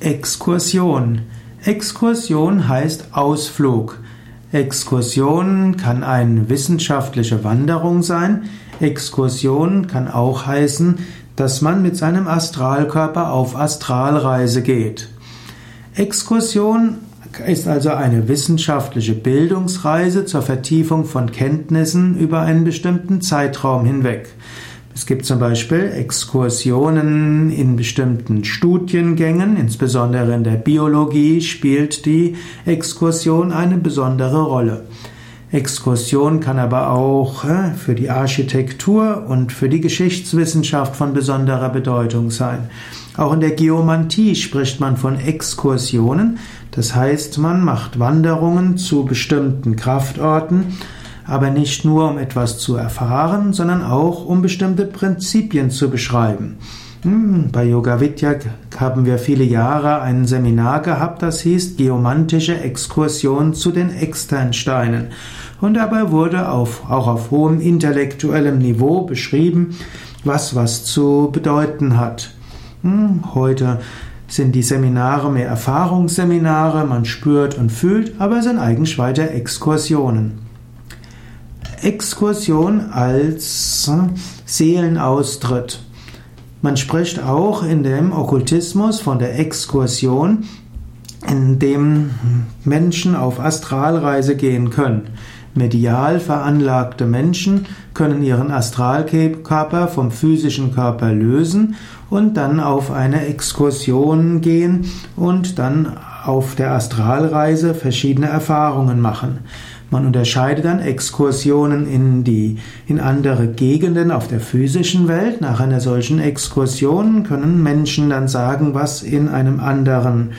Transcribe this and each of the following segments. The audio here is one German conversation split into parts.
Exkursion. Exkursion heißt Ausflug. Exkursion kann eine wissenschaftliche Wanderung sein. Exkursion kann auch heißen, dass man mit seinem Astralkörper auf Astralreise geht. Exkursion ist also eine wissenschaftliche Bildungsreise zur Vertiefung von Kenntnissen über einen bestimmten Zeitraum hinweg. Es gibt zum Beispiel Exkursionen in bestimmten Studiengängen, insbesondere in der Biologie spielt die Exkursion eine besondere Rolle. Exkursion kann aber auch äh, für die Architektur und für die Geschichtswissenschaft von besonderer Bedeutung sein. Auch in der Geomantie spricht man von Exkursionen, das heißt, man macht Wanderungen zu bestimmten Kraftorten, aber nicht nur um etwas zu erfahren, sondern auch um bestimmte Prinzipien zu beschreiben. Hm, bei Yoga Vidya haben wir viele Jahre ein Seminar gehabt, das hieß Geomantische Exkursion zu den Externsteinen. Und dabei wurde auf, auch auf hohem intellektuellem Niveau beschrieben, was was zu bedeuten hat. Hm, heute sind die Seminare mehr Erfahrungsseminare, man spürt und fühlt, aber sind eigentlich weiter Exkursionen. Exkursion als Seelenaustritt. Man spricht auch in dem Okkultismus von der Exkursion, in dem Menschen auf Astralreise gehen können. Medial veranlagte Menschen können ihren Astralkörper vom physischen Körper lösen und dann auf eine Exkursion gehen und dann auf der Astralreise verschiedene Erfahrungen machen. Man unterscheidet dann Exkursionen in die, in andere Gegenden auf der physischen Welt. Nach einer solchen Exkursion können Menschen dann sagen, was in einem anderen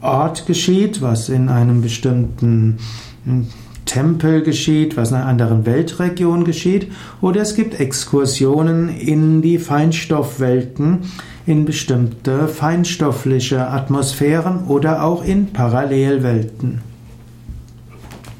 Ort geschieht, was in einem bestimmten hm, Tempel geschieht, was in einer anderen Weltregion geschieht, oder es gibt Exkursionen in die Feinstoffwelten, in bestimmte feinstoffliche Atmosphären oder auch in Parallelwelten.